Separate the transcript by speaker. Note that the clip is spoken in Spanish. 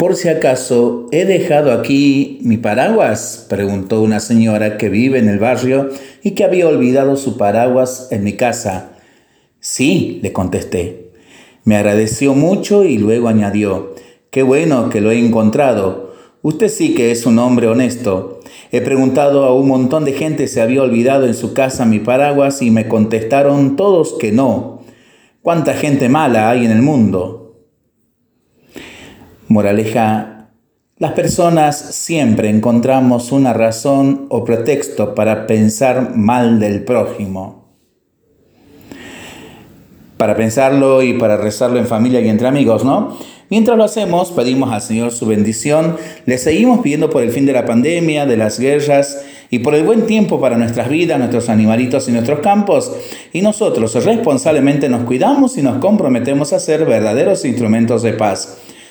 Speaker 1: Por si acaso, ¿he dejado aquí mi paraguas? preguntó una señora que vive en el barrio y que había olvidado su paraguas en mi casa. Sí, le contesté. Me agradeció mucho y luego añadió, qué bueno que lo he encontrado. Usted sí que es un hombre honesto. He preguntado a un montón de gente si había olvidado en su casa mi paraguas y me contestaron todos que no. ¿Cuánta gente mala hay en el mundo? Moraleja, las personas siempre encontramos una razón o pretexto para pensar mal del prójimo. Para pensarlo y para rezarlo en familia y entre amigos, ¿no? Mientras lo hacemos, pedimos al Señor su bendición, le seguimos pidiendo por el fin de la pandemia, de las guerras y por el buen tiempo para nuestras vidas, nuestros animalitos y nuestros campos. Y nosotros responsablemente nos cuidamos y nos comprometemos a ser verdaderos instrumentos de paz.